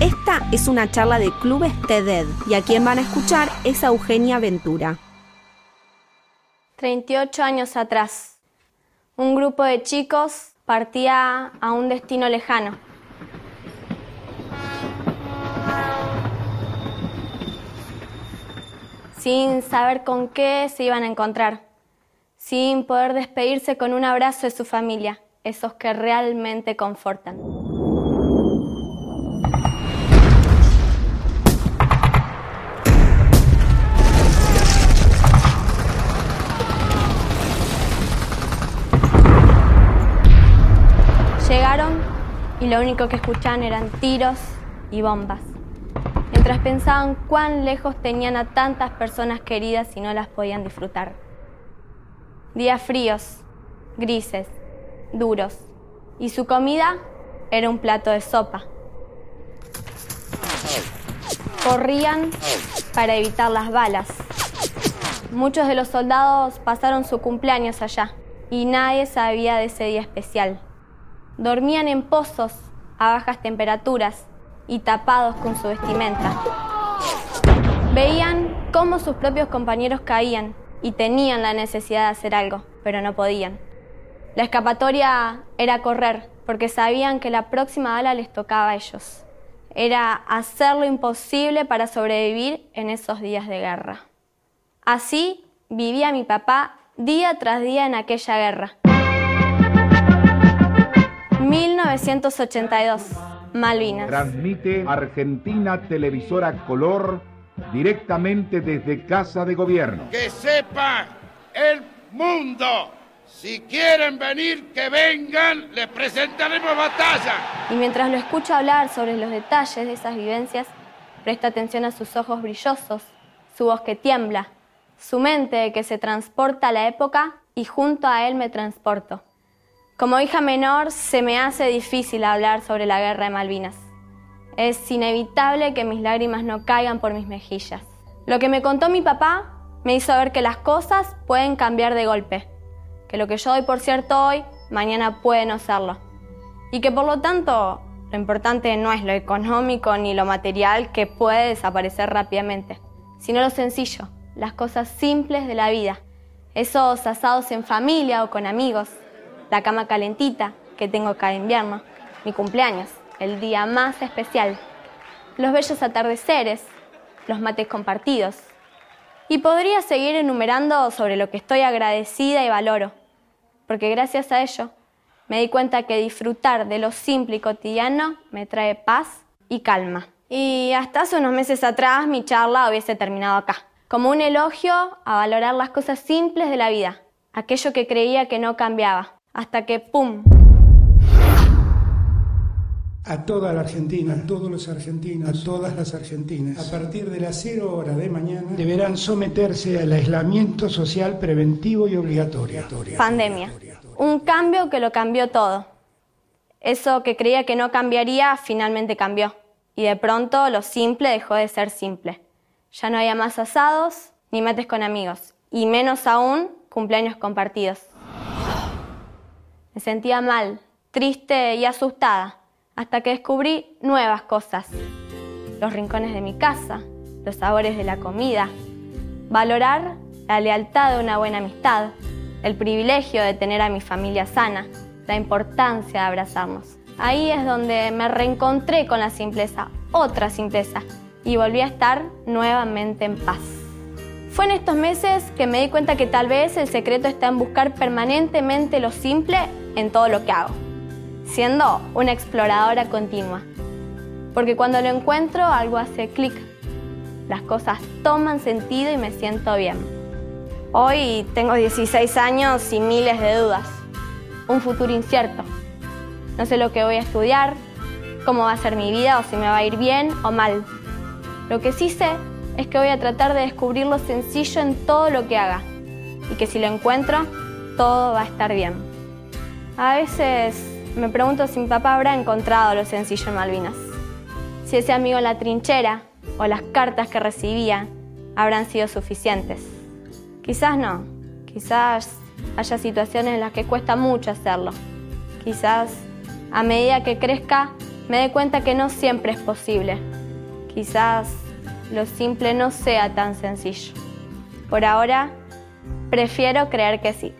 Esta es una charla de Clubes TED y a quien van a escuchar es Eugenia Ventura. 38 años atrás, un grupo de chicos partía a un destino lejano. Sin saber con qué se iban a encontrar, sin poder despedirse con un abrazo de su familia, esos que realmente confortan. Lo único que escuchaban eran tiros y bombas, mientras pensaban cuán lejos tenían a tantas personas queridas y no las podían disfrutar. Días fríos, grises, duros, y su comida era un plato de sopa. Corrían para evitar las balas. Muchos de los soldados pasaron su cumpleaños allá y nadie sabía de ese día especial. Dormían en pozos a bajas temperaturas y tapados con su vestimenta. Veían cómo sus propios compañeros caían y tenían la necesidad de hacer algo, pero no podían. La escapatoria era correr, porque sabían que la próxima bala les tocaba a ellos. Era hacer lo imposible para sobrevivir en esos días de guerra. Así vivía mi papá día tras día en aquella guerra. 1982, Malvinas. Transmite Argentina Televisora Color directamente desde Casa de Gobierno. Que sepa el mundo. Si quieren venir, que vengan, les presentaremos batalla. Y mientras lo escucho hablar sobre los detalles de esas vivencias, presta atención a sus ojos brillosos, su voz que tiembla, su mente que se transporta a la época y junto a él me transporto. Como hija menor se me hace difícil hablar sobre la guerra de Malvinas. Es inevitable que mis lágrimas no caigan por mis mejillas. Lo que me contó mi papá me hizo ver que las cosas pueden cambiar de golpe, que lo que yo doy por cierto hoy, mañana puede no serlo. Y que por lo tanto, lo importante no es lo económico ni lo material que puede desaparecer rápidamente, sino lo sencillo, las cosas simples de la vida, esos asados en familia o con amigos, la cama calentita que tengo cada invierno, mi cumpleaños, el día más especial, los bellos atardeceres, los mates compartidos. Y podría seguir enumerando sobre lo que estoy agradecida y valoro, porque gracias a ello me di cuenta que disfrutar de lo simple y cotidiano me trae paz y calma. Y hasta hace unos meses atrás mi charla hubiese terminado acá, como un elogio a valorar las cosas simples de la vida, aquello que creía que no cambiaba, hasta que ¡pum! A toda la Argentina, a todos los argentinos, a todas las argentinas, a partir de las cero horas de mañana, deberán someterse al aislamiento social preventivo y obligatorio. Pandemia. Un cambio que lo cambió todo. Eso que creía que no cambiaría, finalmente cambió. Y de pronto lo simple dejó de ser simple. Ya no había más asados ni mates con amigos. Y menos aún cumpleaños compartidos. Me sentía mal, triste y asustada, hasta que descubrí nuevas cosas. Los rincones de mi casa, los sabores de la comida, valorar la lealtad de una buena amistad, el privilegio de tener a mi familia sana, la importancia de abrazarnos. Ahí es donde me reencontré con la simpleza, otra simpleza, y volví a estar nuevamente en paz. Fue en estos meses que me di cuenta que tal vez el secreto está en buscar permanentemente lo simple en todo lo que hago, siendo una exploradora continua. Porque cuando lo encuentro algo hace clic, las cosas toman sentido y me siento bien. Hoy tengo 16 años y miles de dudas, un futuro incierto. No sé lo que voy a estudiar, cómo va a ser mi vida o si me va a ir bien o mal. Lo que sí sé es que voy a tratar de descubrir lo sencillo en todo lo que haga y que si lo encuentro, todo va a estar bien. A veces me pregunto si mi papá habrá encontrado lo sencillo en Malvinas, si ese amigo la trinchera o las cartas que recibía habrán sido suficientes. Quizás no, quizás haya situaciones en las que cuesta mucho hacerlo. Quizás a medida que crezca me doy cuenta que no siempre es posible. Quizás lo simple no sea tan sencillo. Por ahora, prefiero creer que sí.